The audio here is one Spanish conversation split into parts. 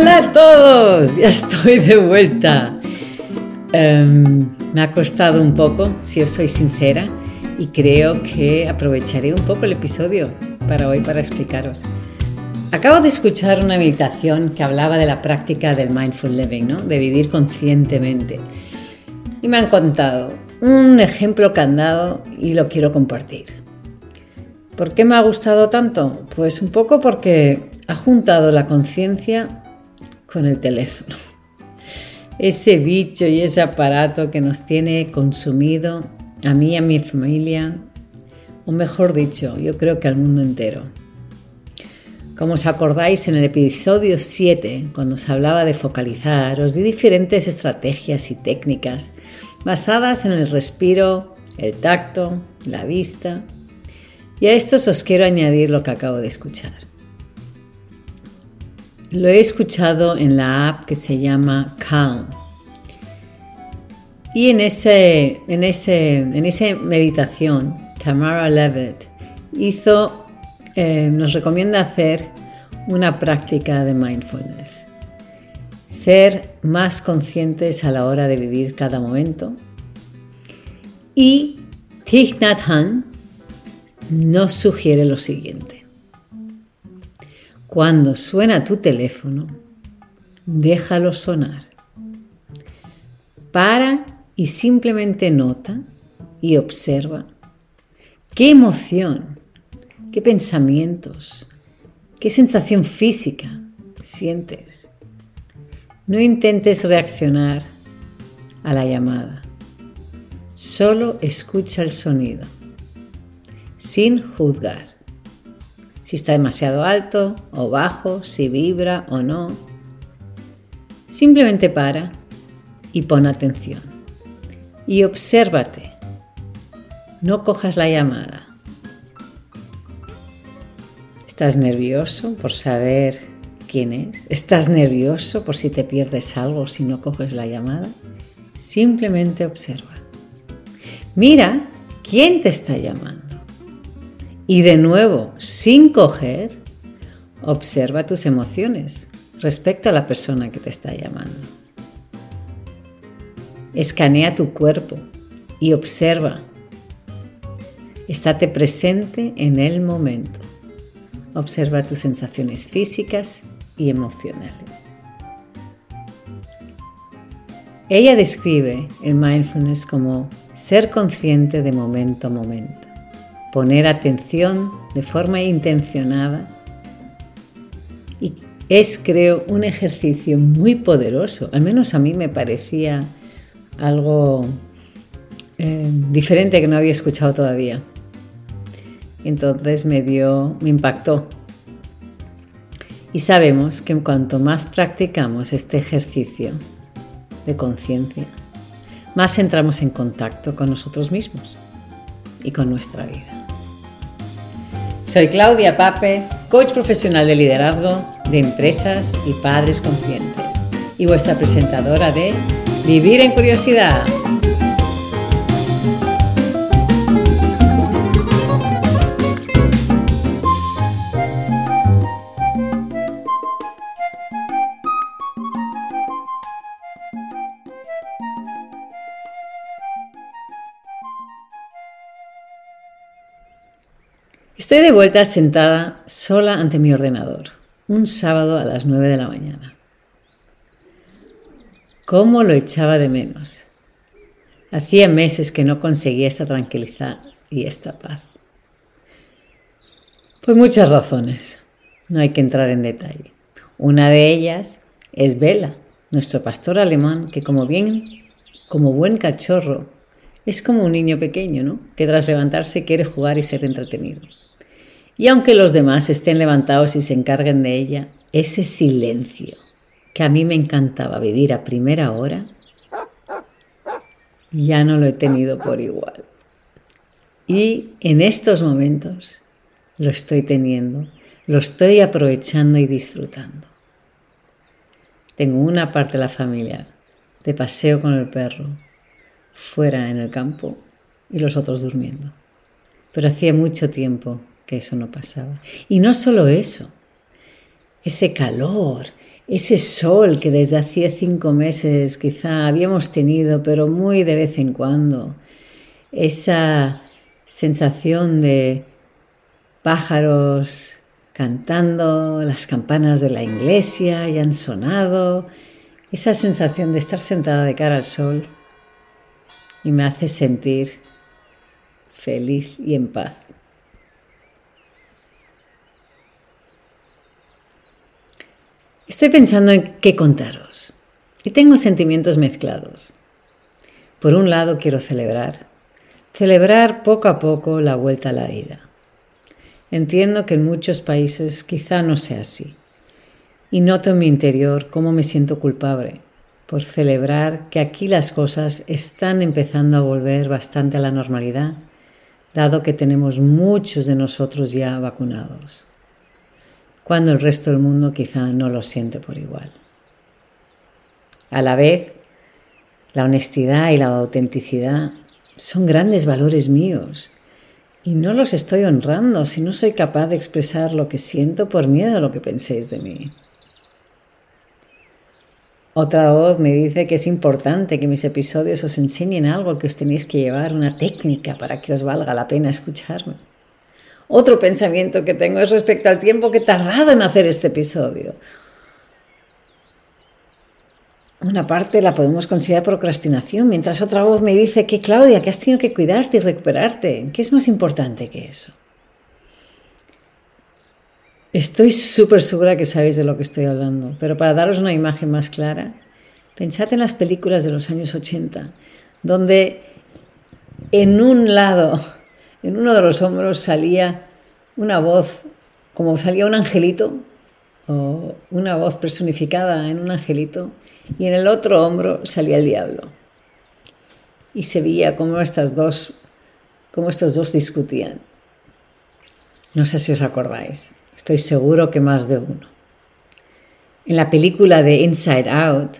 Hola a todos, ya estoy de vuelta. Em, me ha costado un poco, si os soy sincera, y creo que aprovecharé un poco el episodio para hoy para explicaros. Acabo de escuchar una meditación que hablaba de la práctica del mindful living, ¿no? de vivir conscientemente. Y me han contado un ejemplo que han dado y lo quiero compartir. ¿Por qué me ha gustado tanto? Pues un poco porque ha juntado la conciencia con el teléfono. Ese bicho y ese aparato que nos tiene consumido a mí a mi familia, o mejor dicho, yo creo que al mundo entero. Como os acordáis en el episodio 7, cuando os hablaba de focalizar, os di diferentes estrategias y técnicas basadas en el respiro, el tacto, la vista. Y a estos os quiero añadir lo que acabo de escuchar. Lo he escuchado en la app que se llama Calm. Y en, ese, en, ese, en esa meditación, Tamara Levitt hizo, eh, nos recomienda hacer una práctica de mindfulness. Ser más conscientes a la hora de vivir cada momento. Y Thich Nhat Hanh nos sugiere lo siguiente. Cuando suena tu teléfono, déjalo sonar. Para y simplemente nota y observa qué emoción, qué pensamientos, qué sensación física sientes. No intentes reaccionar a la llamada. Solo escucha el sonido, sin juzgar si está demasiado alto o bajo, si vibra o no. Simplemente para y pon atención. Y obsérvate. No cojas la llamada. ¿Estás nervioso por saber quién es? ¿Estás nervioso por si te pierdes algo si no coges la llamada? Simplemente observa. Mira quién te está llamando. Y de nuevo, sin coger, observa tus emociones respecto a la persona que te está llamando. Escanea tu cuerpo y observa. Estate presente en el momento. Observa tus sensaciones físicas y emocionales. Ella describe el mindfulness como ser consciente de momento a momento poner atención de forma intencionada y es, creo, un ejercicio muy poderoso. Al menos a mí me parecía algo eh, diferente que no había escuchado todavía. Entonces me dio, me impactó. Y sabemos que cuanto más practicamos este ejercicio de conciencia, más entramos en contacto con nosotros mismos y con nuestra vida. Soy Claudia Pape, coach profesional de liderazgo de empresas y padres conscientes y vuestra presentadora de Vivir en Curiosidad. Estoy de vuelta sentada sola ante mi ordenador, un sábado a las 9 de la mañana. ¿Cómo lo echaba de menos? Hacía meses que no conseguía esta tranquilidad y esta paz. Por muchas razones, no hay que entrar en detalle. Una de ellas es Vela, nuestro pastor alemán, que como bien, como buen cachorro, es como un niño pequeño, ¿no? Que tras levantarse quiere jugar y ser entretenido. Y aunque los demás estén levantados y se encarguen de ella, ese silencio que a mí me encantaba vivir a primera hora, ya no lo he tenido por igual. Y en estos momentos lo estoy teniendo, lo estoy aprovechando y disfrutando. Tengo una parte de la familia de paseo con el perro, fuera en el campo y los otros durmiendo. Pero hacía mucho tiempo que eso no pasaba. Y no solo eso, ese calor, ese sol que desde hacía cinco meses quizá habíamos tenido, pero muy de vez en cuando, esa sensación de pájaros cantando, las campanas de la iglesia ya han sonado, esa sensación de estar sentada de cara al sol y me hace sentir feliz y en paz. Estoy pensando en qué contaros y tengo sentimientos mezclados. Por un lado quiero celebrar, celebrar poco a poco la vuelta a la vida. Entiendo que en muchos países quizá no sea así y noto en mi interior cómo me siento culpable por celebrar que aquí las cosas están empezando a volver bastante a la normalidad, dado que tenemos muchos de nosotros ya vacunados cuando el resto del mundo quizá no lo siente por igual. A la vez, la honestidad y la autenticidad son grandes valores míos y no los estoy honrando si no soy capaz de expresar lo que siento por miedo a lo que penséis de mí. Otra voz me dice que es importante que mis episodios os enseñen algo que os tenéis que llevar, una técnica para que os valga la pena escucharme. Otro pensamiento que tengo es respecto al tiempo que he tardado en hacer este episodio. Una parte la podemos considerar procrastinación, mientras otra voz me dice que Claudia, que has tenido que cuidarte y recuperarte. ¿Qué es más importante que eso? Estoy súper segura que sabéis de lo que estoy hablando, pero para daros una imagen más clara, pensad en las películas de los años 80, donde en un lado en uno de los hombros salía una voz, como salía un angelito, o una voz personificada en un angelito, y en el otro hombro salía el diablo. Y se veía cómo estas dos, cómo estos dos discutían. No sé si os acordáis, estoy seguro que más de uno. En la película de Inside Out,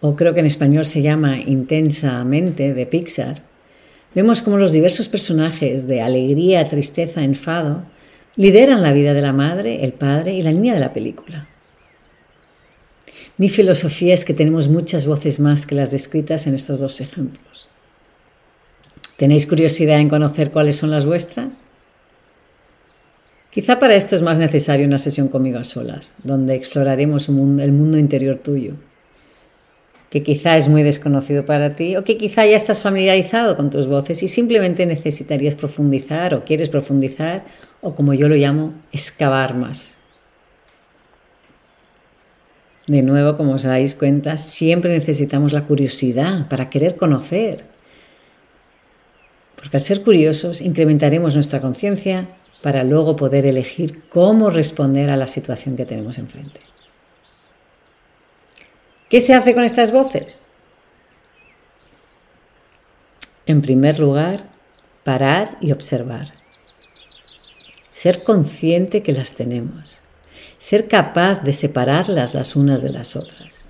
o creo que en español se llama Intensamente de Pixar, Vemos cómo los diversos personajes de alegría, tristeza, enfado lideran la vida de la madre, el padre y la niña de la película. Mi filosofía es que tenemos muchas voces más que las descritas en estos dos ejemplos. ¿Tenéis curiosidad en conocer cuáles son las vuestras? Quizá para esto es más necesaria una sesión conmigo a solas, donde exploraremos el mundo interior tuyo que quizá es muy desconocido para ti o que quizá ya estás familiarizado con tus voces y simplemente necesitarías profundizar o quieres profundizar o como yo lo llamo, excavar más. De nuevo, como os dais cuenta, siempre necesitamos la curiosidad para querer conocer. Porque al ser curiosos incrementaremos nuestra conciencia para luego poder elegir cómo responder a la situación que tenemos enfrente. ¿Qué se hace con estas voces? En primer lugar, parar y observar. Ser consciente que las tenemos. Ser capaz de separarlas las unas de las otras.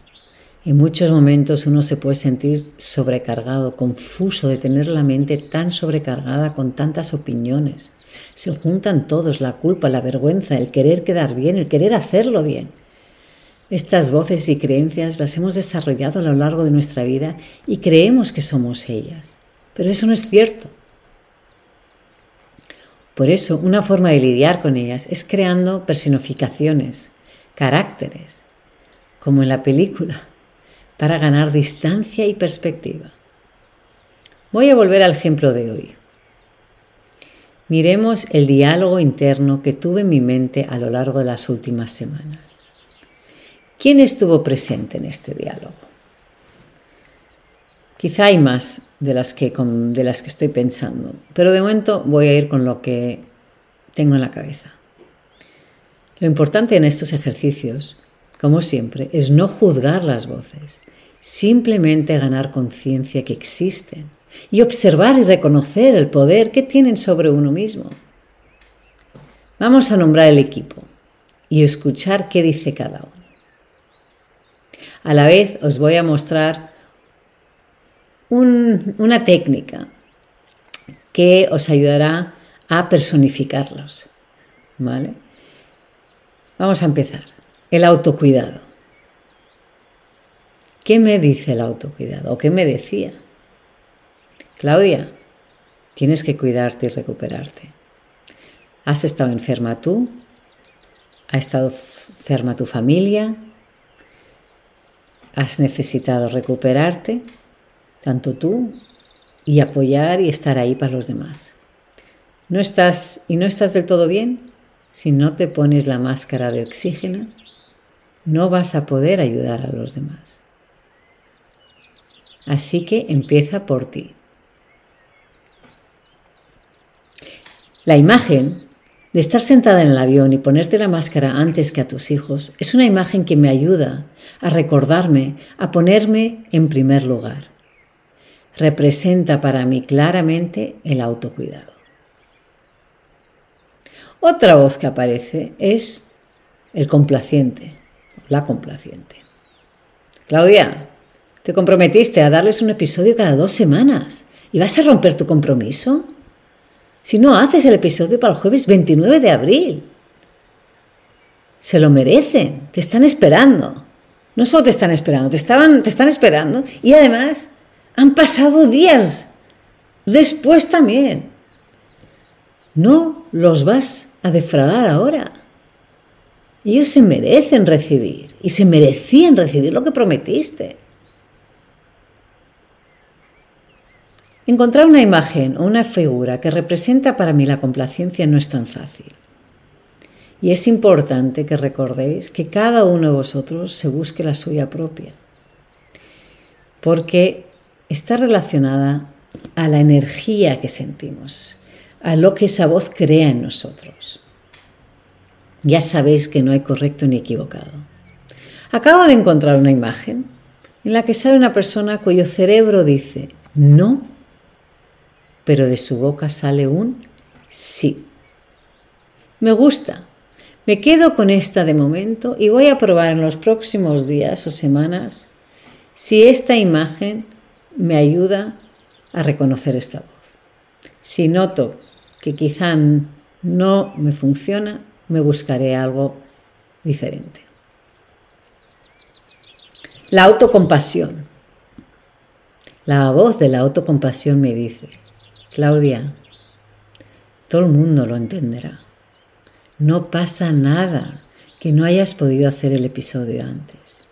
En muchos momentos uno se puede sentir sobrecargado, confuso de tener la mente tan sobrecargada con tantas opiniones. Se juntan todos, la culpa, la vergüenza, el querer quedar bien, el querer hacerlo bien. Estas voces y creencias las hemos desarrollado a lo largo de nuestra vida y creemos que somos ellas, pero eso no es cierto. Por eso, una forma de lidiar con ellas es creando personificaciones, caracteres, como en la película, para ganar distancia y perspectiva. Voy a volver al ejemplo de hoy. Miremos el diálogo interno que tuve en mi mente a lo largo de las últimas semanas. ¿Quién estuvo presente en este diálogo? Quizá hay más de las, que, de las que estoy pensando, pero de momento voy a ir con lo que tengo en la cabeza. Lo importante en estos ejercicios, como siempre, es no juzgar las voces, simplemente ganar conciencia que existen y observar y reconocer el poder que tienen sobre uno mismo. Vamos a nombrar el equipo y escuchar qué dice cada uno. A la vez os voy a mostrar una técnica que os ayudará a personificarlos. ¿Vale? Vamos a empezar. El autocuidado. ¿Qué me dice el autocuidado? ¿O qué me decía? Claudia, tienes que cuidarte y recuperarte. ¿Has estado enferma tú? ¿Ha estado enferma tu familia? ¿Has necesitado recuperarte? Tanto tú y apoyar y estar ahí para los demás. ¿No estás y no estás del todo bien? Si no te pones la máscara de oxígeno, no vas a poder ayudar a los demás. Así que empieza por ti. La imagen de estar sentada en el avión y ponerte la máscara antes que a tus hijos es una imagen que me ayuda a recordarme, a ponerme en primer lugar. Representa para mí claramente el autocuidado. Otra voz que aparece es el complaciente, la complaciente. Claudia, te comprometiste a darles un episodio cada dos semanas y vas a romper tu compromiso si no haces el episodio para el jueves 29 de abril. Se lo merecen, te están esperando. No solo te están esperando, te, estaban, te están esperando y además han pasado días después también. No los vas a defraudar ahora. Ellos se merecen recibir y se merecían recibir lo que prometiste. Encontrar una imagen o una figura que representa para mí la complacencia no es tan fácil. Y es importante que recordéis que cada uno de vosotros se busque la suya propia, porque está relacionada a la energía que sentimos, a lo que esa voz crea en nosotros. Ya sabéis que no hay correcto ni equivocado. Acabo de encontrar una imagen en la que sale una persona cuyo cerebro dice no pero de su boca sale un sí. Me gusta. Me quedo con esta de momento y voy a probar en los próximos días o semanas si esta imagen me ayuda a reconocer esta voz. Si noto que quizá no me funciona, me buscaré algo diferente. La autocompasión. La voz de la autocompasión me dice, Claudia, todo el mundo lo entenderá. No pasa nada que no hayas podido hacer el episodio antes.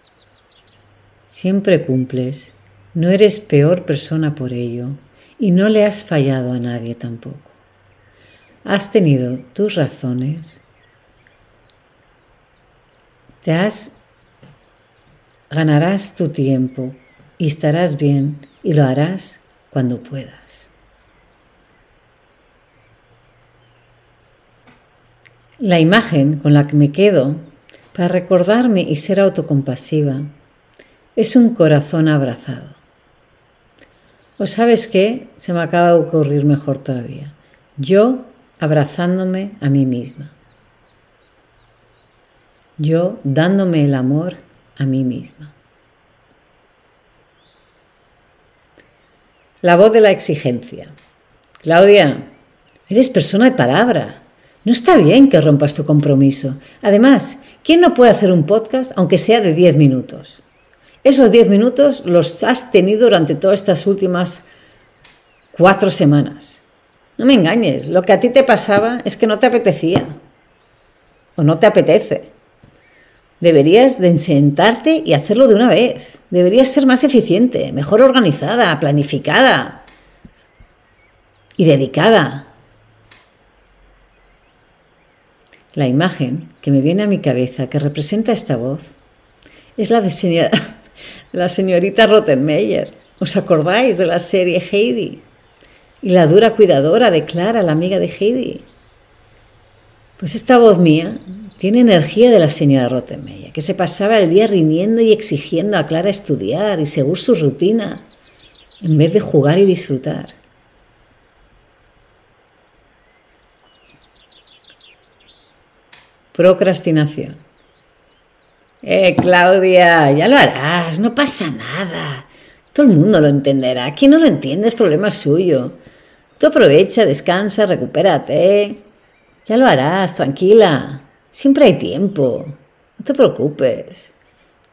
Siempre cumples, no eres peor persona por ello y no le has fallado a nadie tampoco. Has tenido tus razones, te has ganarás tu tiempo y estarás bien y lo harás cuando puedas. La imagen con la que me quedo para recordarme y ser autocompasiva es un corazón abrazado. ¿O sabes qué? Se me acaba de ocurrir mejor todavía. Yo abrazándome a mí misma. Yo dándome el amor a mí misma. La voz de la exigencia. Claudia, eres persona de palabra. No está bien que rompas tu compromiso. Además, ¿quién no puede hacer un podcast aunque sea de 10 minutos? Esos 10 minutos los has tenido durante todas estas últimas cuatro semanas. No me engañes, lo que a ti te pasaba es que no te apetecía o no te apetece. Deberías de sentarte y hacerlo de una vez. Deberías ser más eficiente, mejor organizada, planificada y dedicada. La imagen que me viene a mi cabeza que representa esta voz es la de la señorita Rottenmeier. ¿Os acordáis de la serie Heidi? Y la dura cuidadora de Clara, la amiga de Heidi. Pues esta voz mía tiene energía de la señora Rottenmeier, que se pasaba el día riñendo y exigiendo a Clara estudiar y seguir su rutina, en vez de jugar y disfrutar. Procrastinación. Eh, Claudia, ya lo harás, no pasa nada. Todo el mundo lo entenderá. Quien no lo entiende es problema suyo. Tú aprovecha, descansa, recupérate. Ya lo harás, tranquila. Siempre hay tiempo. No te preocupes.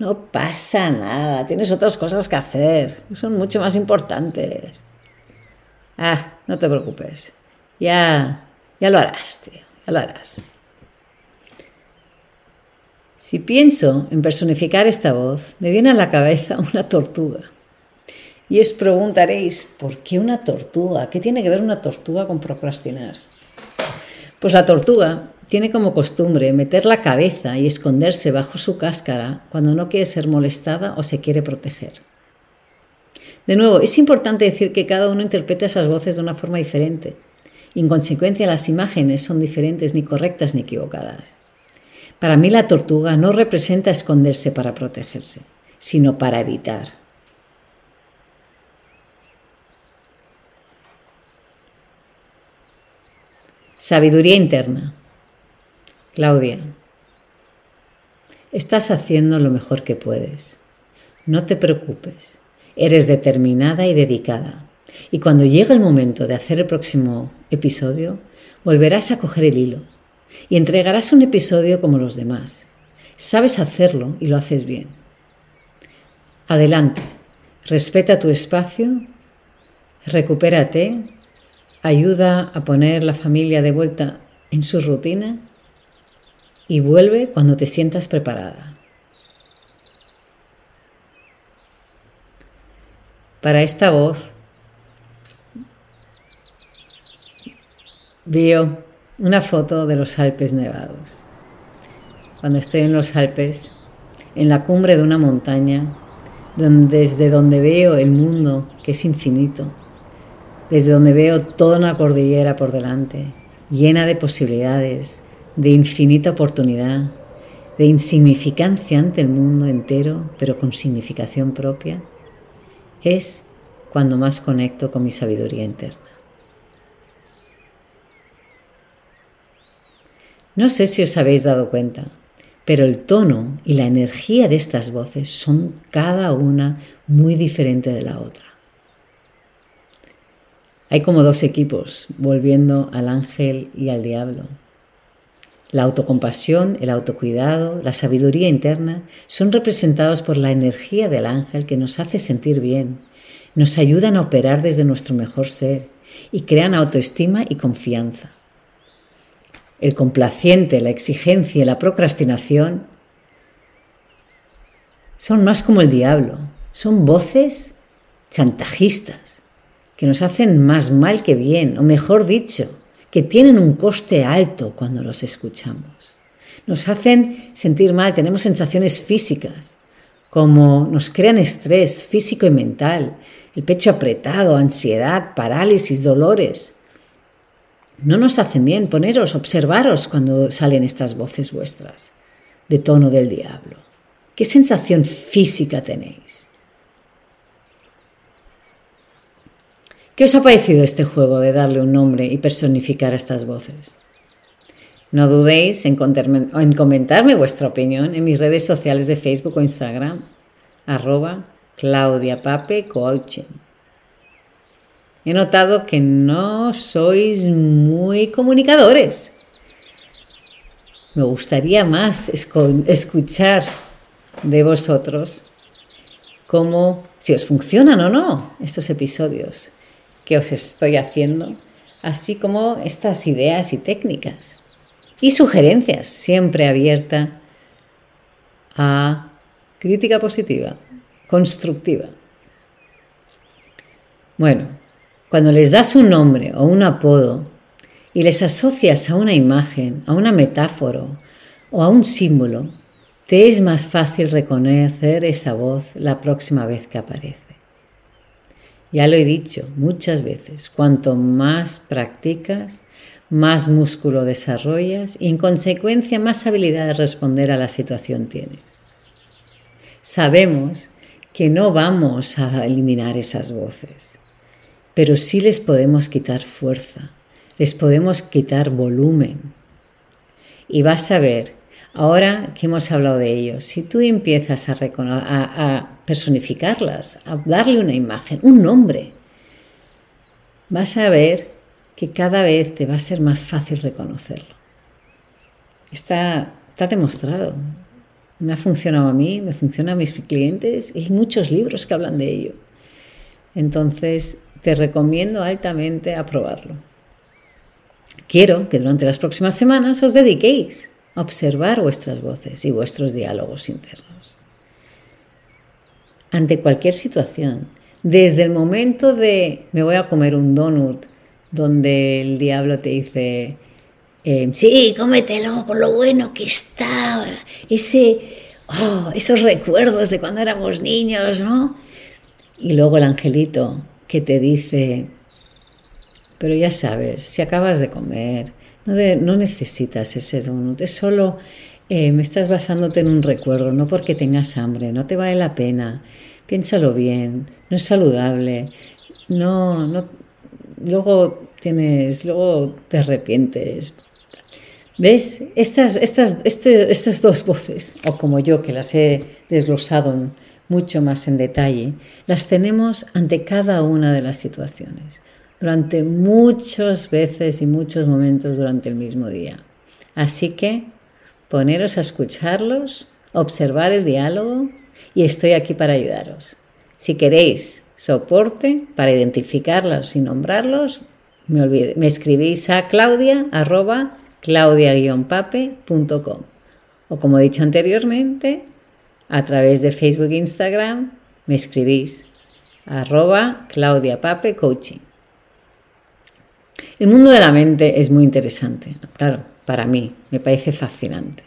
No pasa nada, tienes otras cosas que hacer, son mucho más importantes. Ah, no te preocupes, ya, ya lo harás, tío, ya lo harás. Si pienso en personificar esta voz, me viene a la cabeza una tortuga. Y os preguntaréis, ¿por qué una tortuga? ¿Qué tiene que ver una tortuga con procrastinar? Pues la tortuga tiene como costumbre meter la cabeza y esconderse bajo su cáscara cuando no quiere ser molestada o se quiere proteger. De nuevo, es importante decir que cada uno interpreta esas voces de una forma diferente. Y en consecuencia las imágenes son diferentes, ni correctas ni equivocadas. Para mí la tortuga no representa esconderse para protegerse, sino para evitar. Sabiduría interna. Claudia, estás haciendo lo mejor que puedes. No te preocupes. Eres determinada y dedicada. Y cuando llegue el momento de hacer el próximo episodio, volverás a coger el hilo y entregarás un episodio como los demás. Sabes hacerlo y lo haces bien. Adelante, respeta tu espacio, recupérate, ayuda a poner la familia de vuelta en su rutina y vuelve cuando te sientas preparada. Para esta voz veo una foto de los Alpes nevados. Cuando estoy en los Alpes, en la cumbre de una montaña, desde donde veo el mundo que es infinito, desde donde veo toda una cordillera por delante, llena de posibilidades, de infinita oportunidad, de insignificancia ante el mundo entero, pero con significación propia, es cuando más conecto con mi sabiduría interna. No sé si os habéis dado cuenta, pero el tono y la energía de estas voces son cada una muy diferente de la otra. Hay como dos equipos, volviendo al ángel y al diablo. La autocompasión, el autocuidado, la sabiduría interna son representados por la energía del ángel que nos hace sentir bien, nos ayudan a operar desde nuestro mejor ser y crean autoestima y confianza. El complaciente, la exigencia la procrastinación son más como el diablo, son voces chantajistas que nos hacen más mal que bien, o mejor dicho, que tienen un coste alto cuando los escuchamos. Nos hacen sentir mal, tenemos sensaciones físicas, como nos crean estrés físico y mental, el pecho apretado, ansiedad, parálisis, dolores. No nos hacen bien poneros, observaros cuando salen estas voces vuestras de tono del diablo. ¿Qué sensación física tenéis? ¿Qué os ha parecido este juego de darle un nombre y personificar a estas voces? No dudéis en, comentarme vuestra opinión en mis redes sociales de Facebook o Instagram, arroba Claudia Pape Coaching. He notado que no sois muy comunicadores. Me gustaría más escuchar de vosotros cómo, si os funcionan o no estos episodios que os estoy haciendo, así como estas ideas y técnicas y sugerencias, siempre abierta a crítica positiva, constructiva. Bueno, cuando les das un nombre o un apodo y les asocias a una imagen, a una metáfora o a un símbolo, te es más fácil reconocer esa voz la próxima vez que aparece. Ya lo he dicho muchas veces, cuanto más practicas, más músculo desarrollas y en consecuencia más habilidad de responder a la situación tienes. Sabemos que no vamos a eliminar esas voces, pero sí les podemos quitar fuerza, les podemos quitar volumen. Y vas a ver Ahora que hemos hablado de ellos, si tú empiezas a, a, personificarlas, a darle una imagen, un nombre, vas a ver que cada vez te va a ser más fácil reconocerlo. Está, está demostrado. Me ha funcionado a mí, me funciona a mis clientes y hay muchos libros que hablan de ello. Entonces, te recomiendo altamente a probarlo. Quiero que durante las próximas semanas os dediquéis a observar vuestras voces y vuestros diálogos internos. Ante cualquier situación, desde el momento de me voy a comer un donut, donde el diablo te dice, eh, sí, cómetelo con lo bueno que está, ese, oh, esos recuerdos de cuando éramos niños, ¿no? Y luego el angelito que te dice, pero ya sabes, si acabas de comer, no, necesitas ese donut, es solo eh, me estás basándote en un recuerdo, no porque tengas hambre, no te vale la pena, piénsalo bien, no es saludable, no, no, luego tienes, luego te arrepientes. ¿Ves? Estas, estas, este, estas dos voces, o como yo que las he desglosado mucho más en detalle, las tenemos ante cada una de las situaciones, durante muchas veces y muchos momentos durante el mismo día. Así que poneros a escucharlos, observar el diálogo y estoy aquí para ayudaros. Si queréis soporte para identificarlos y nombrarlos, me, escribís a claudia arroba claudia-pape.com o como he dicho anteriormente, a través de Facebook e Instagram me escribís arroba Claudia Pape Coaching. El mundo de la mente es muy interesante, claro, para mí me parece fascinante,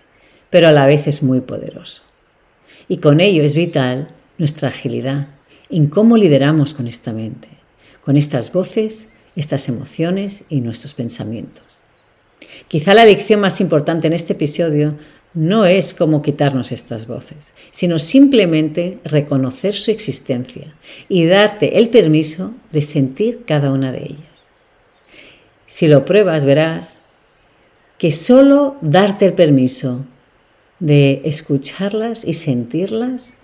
pero a la vez es muy poderoso. Y con ello es vital nuestra agilidad en cómo lideramos con esta mente, con estas voces, estas emociones y nuestros pensamientos. Quizá la lección más importante en este episodio no es cómo quitarnos estas voces, sino simplemente reconocer su existencia y darte el permiso de sentir cada una de ellas. Si lo pruebas, verás que solo darte el permiso de escucharlas y sentirlas,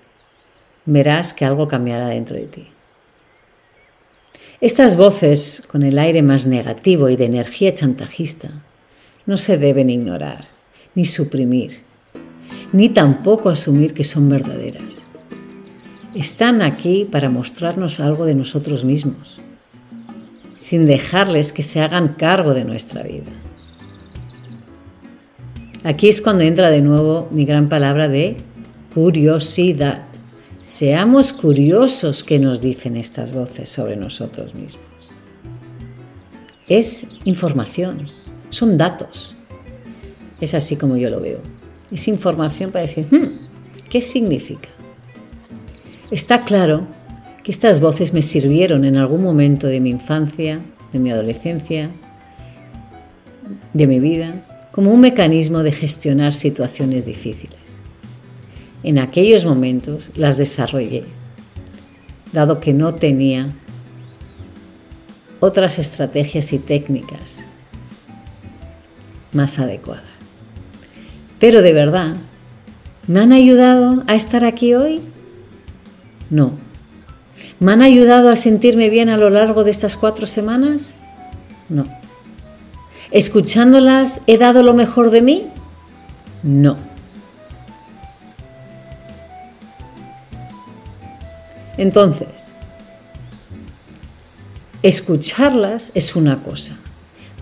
verás que algo cambiará dentro de ti. Estas voces, con el aire más negativo y de energía chantajista, no se deben ignorar, ni suprimir, ni tampoco asumir que son verdaderas. Están aquí para mostrarnos algo de nosotros mismos, sin dejarles que se hagan cargo de nuestra vida. Aquí es cuando entra de nuevo mi gran palabra de curiosidad. Seamos curiosos qué nos dicen estas voces sobre nosotros mismos. Es información, son datos. Es así como yo lo veo. Es información para decir, hmm, ¿qué significa? Está claro que estas voces me sirvieron en algún momento de mi infancia, de mi adolescencia, de mi vida, como un mecanismo de gestionar situaciones difíciles. En aquellos momentos las desarrollé, dado que no tenía otras estrategias y técnicas más adecuadas. Pero de verdad, ¿me han ayudado a estar aquí hoy? No. ¿Me han ayudado a sentirme bien a lo largo de estas cuatro semanas? No. ¿Escuchándolas he dado lo mejor de mí? No. Entonces, escucharlas es una cosa.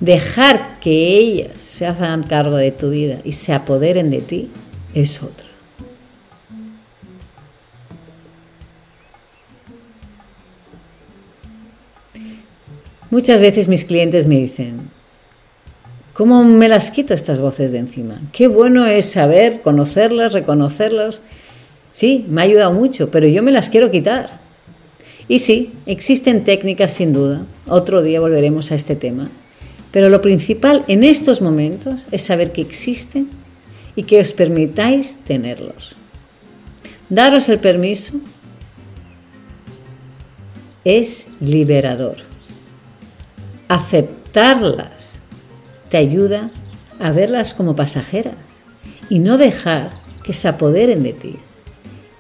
Dejar que ellas se hagan cargo de tu vida y se apoderen de ti es otra. Muchas veces mis clientes me dicen, ¿cómo me las quito estas voces de encima? Qué bueno es saber, conocerlas, reconocerlas. Sí, me ha ayudado mucho, pero yo me las quiero quitar. Y sí, existen técnicas sin duda. Otro día volveremos a este tema. Pero lo principal en estos momentos es saber que existen y que os permitáis tenerlos. Daros el permiso es liberador. Aceptarlas te ayuda a verlas como pasajeras y no dejar que se apoderen de ti.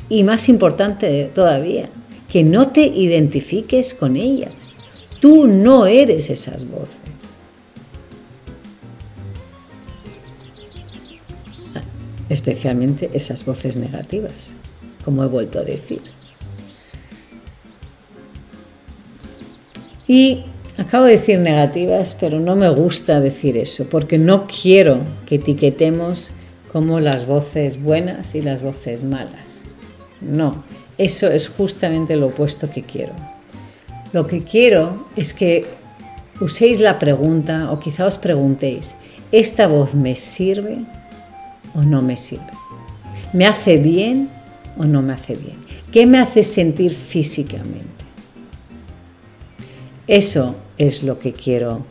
Y más importante todavía, que no te identifiques con ellas. Tú no eres esas voces. Especialmente esas voces negativas, como he vuelto a decir. Y acabo de decir negativas, pero no me gusta decir eso, porque no quiero que etiquetemos como las voces buenas y las voces malas. No, eso es justamente lo opuesto que quiero. Lo que quiero es que uséis la pregunta o quizá os preguntéis, ¿esta voz me sirve o no me sirve? ¿Me hace bien o no me hace bien? ¿Qué me hace sentir físicamente? Eso es lo que quiero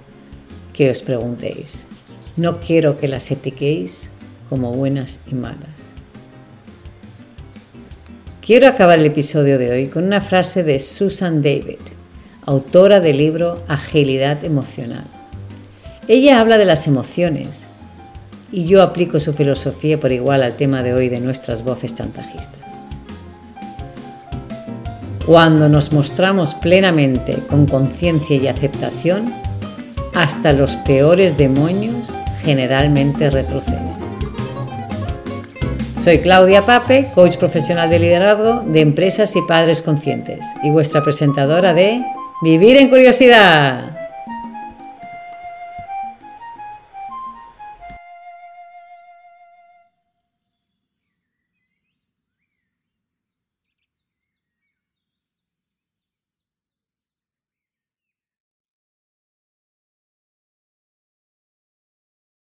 que os preguntéis. No quiero que las etiquéis como buenas y malas. Quiero acabar el episodio de hoy con una frase de Susan David, autora del libro Agilidad Emocional. Ella habla de las emociones y yo aplico su filosofía por igual al tema de hoy de nuestras voces chantajistas. Cuando nos mostramos plenamente con conciencia y aceptación, hasta los peores demonios generalmente retroceden. Soy Claudia Pape, coach profesional de liderazgo de empresas y padres conscientes y vuestra presentadora de Vivir en Curiosidad.